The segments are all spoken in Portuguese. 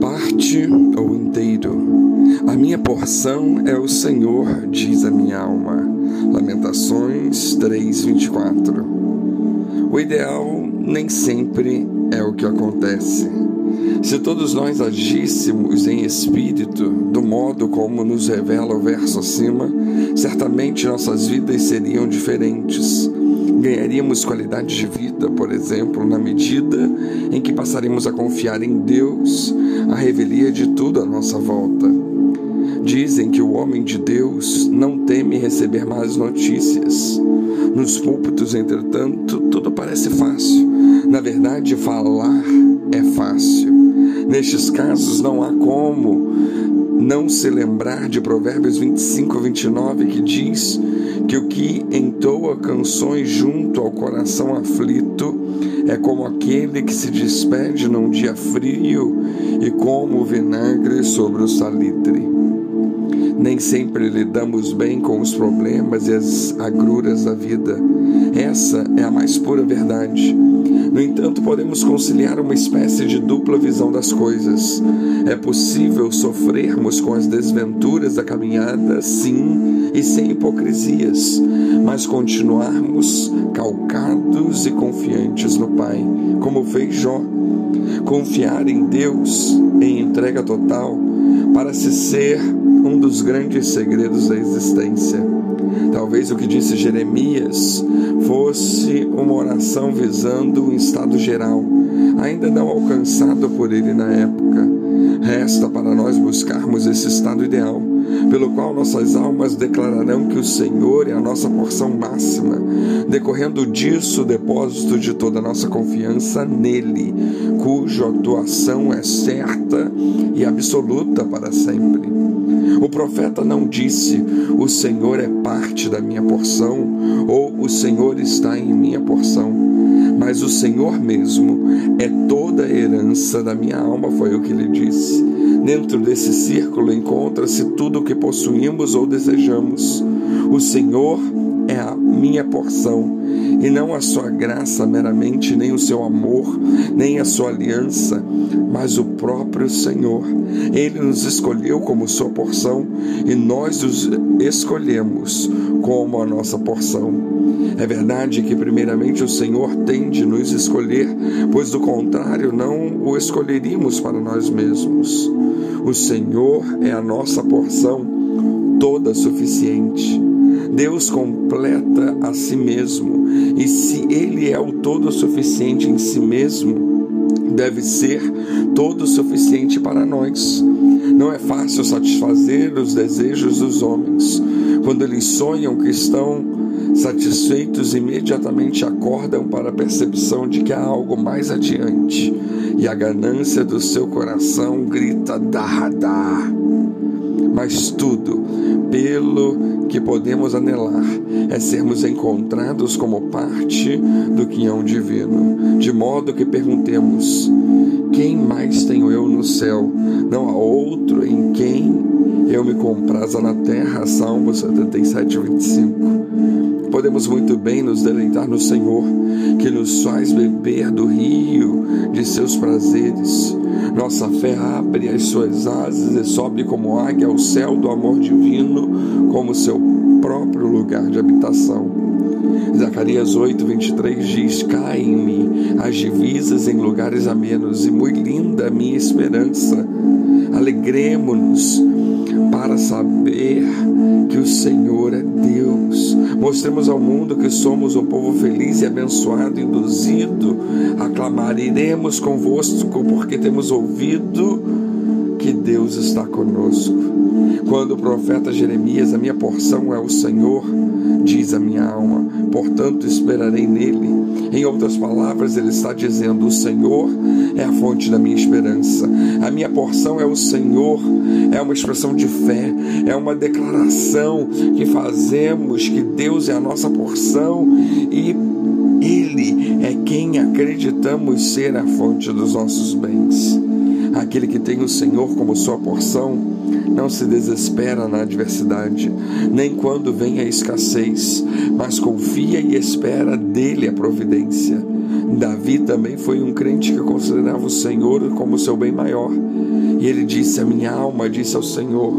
parte ou inteiro. A minha porção é o Senhor, diz a minha alma. Lamentações 3:24. O ideal nem sempre é o que acontece. Se todos nós agíssemos em espírito, do modo como nos revela o verso acima, certamente nossas vidas seriam diferentes. Ganharíamos qualidade de vida, por exemplo, na medida em que passaríamos a confiar em Deus, a revelia de tudo à nossa volta. Dizem que o homem de Deus não teme receber más notícias. Nos púlpitos, entretanto, tudo parece fácil. Na verdade, falar é fácil. Nestes casos, não há como não se lembrar de Provérbios 25, 29, que diz que o que entoa canções junto ao coração aflito é como aquele que se despede num dia frio e como o vinagre sobre o salitre. Nem sempre lidamos bem com os problemas e as agruras da vida. Essa é a mais pura verdade. No entanto, podemos conciliar uma espécie de dupla visão das coisas. É possível sofrermos com as desventuras da caminhada, sim, e sem hipocrisias, mas continuarmos calcados e confiantes no Pai, como fez Jó. Confiar em Deus em entrega total para se ser um dos grandes segredos da existência. Talvez o que disse Jeremias fosse uma oração visando um estado geral, ainda não alcançado por ele na época. Resta para nós buscarmos esse estado ideal, pelo qual nossas almas declararão que o Senhor é a nossa porção máxima, decorrendo disso o depósito de toda a nossa confiança nele, cuja atuação é certa e absoluta para sempre. O profeta não disse: O Senhor é parte da minha porção, ou o Senhor está em minha porção, mas o Senhor mesmo é toda a herança da minha alma, foi o que ele disse. Dentro desse círculo encontra-se tudo o que possuímos ou desejamos. O Senhor é a minha porção, e não a sua graça meramente, nem o seu amor, nem a sua aliança, mas o próprio Senhor. Ele nos escolheu como sua porção e nós os escolhemos como a nossa porção. É verdade que, primeiramente, o Senhor tem de nos escolher, pois do contrário, não o escolheríamos para nós mesmos. O Senhor é a nossa porção toda suficiente. Deus completa a si mesmo, e se Ele é o todo suficiente em si mesmo, deve ser todo suficiente para nós. Não é fácil satisfazer os desejos dos homens. Quando eles sonham que estão satisfeitos, imediatamente acordam para a percepção de que há algo mais adiante, e a ganância do seu coração grita: dá, dá. Mas tudo, pelo que podemos anelar, é sermos encontrados como parte do quinhão divino, de modo que perguntemos: quem mais tenho eu no céu? Não há outro em eu me compraza na terra. Salmo 77, 25. Podemos muito bem nos deleitar no Senhor, que nos faz beber do rio de seus prazeres. Nossa fé abre as suas asas e sobe como águia ao céu do amor divino, como seu próprio lugar de habitação. Zacarias 8, 23 diz: Caem-me as divisas em lugares amenos, e muito linda a minha esperança. Alegremos-nos para saber que o Senhor é Deus. Mostremos ao mundo que somos um povo feliz e abençoado, induzido a clamar. Iremos convosco, porque temos ouvido Deus está conosco. Quando o profeta Jeremias, a minha porção é o Senhor, diz a minha alma, portanto esperarei nele. Em outras palavras, ele está dizendo: O Senhor é a fonte da minha esperança. A minha porção é o Senhor. É uma expressão de fé, é uma declaração que fazemos que Deus é a nossa porção e Ele é quem acreditamos ser a fonte dos nossos bens. Aquele que tem o Senhor como sua porção não se desespera na adversidade, nem quando vem a escassez, mas confia e espera dele a providência. Davi também foi um crente que considerava o Senhor como seu bem maior. E ele disse: A minha alma disse ao Senhor: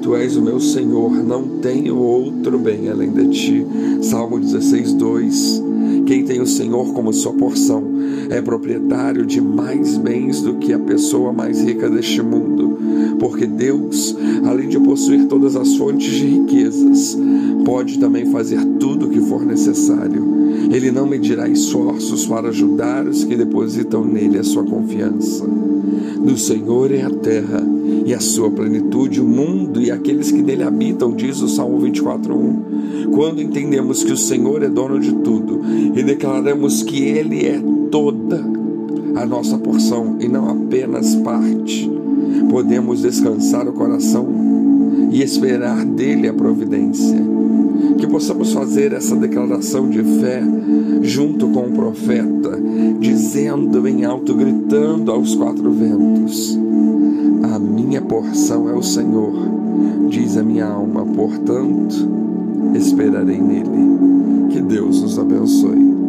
Tu és o meu Senhor, não tenho outro bem além de ti. Salmo 16, 2. Quem tem o Senhor como sua porção é proprietário de mais bens do que a pessoa mais rica deste mundo, porque Deus, além de possuir todas as fontes de riquezas, pode também fazer tudo o que for necessário. Ele não medirá esforços para ajudar os que depositam nele a sua confiança. Do Senhor é a terra e a sua plenitude, o mundo e aqueles que nele habitam, diz o Salmo 24:1. Quando entendemos que o Senhor é dono de tudo e declaramos que ele é toda a nossa porção e não apenas parte, podemos descansar o coração e esperar dele a providência. Que possamos fazer essa declaração de fé junto com o profeta, dizendo em alto, gritando aos quatro ventos: porção é o Senhor, diz a minha alma, portanto, esperarei nele. Que Deus nos abençoe.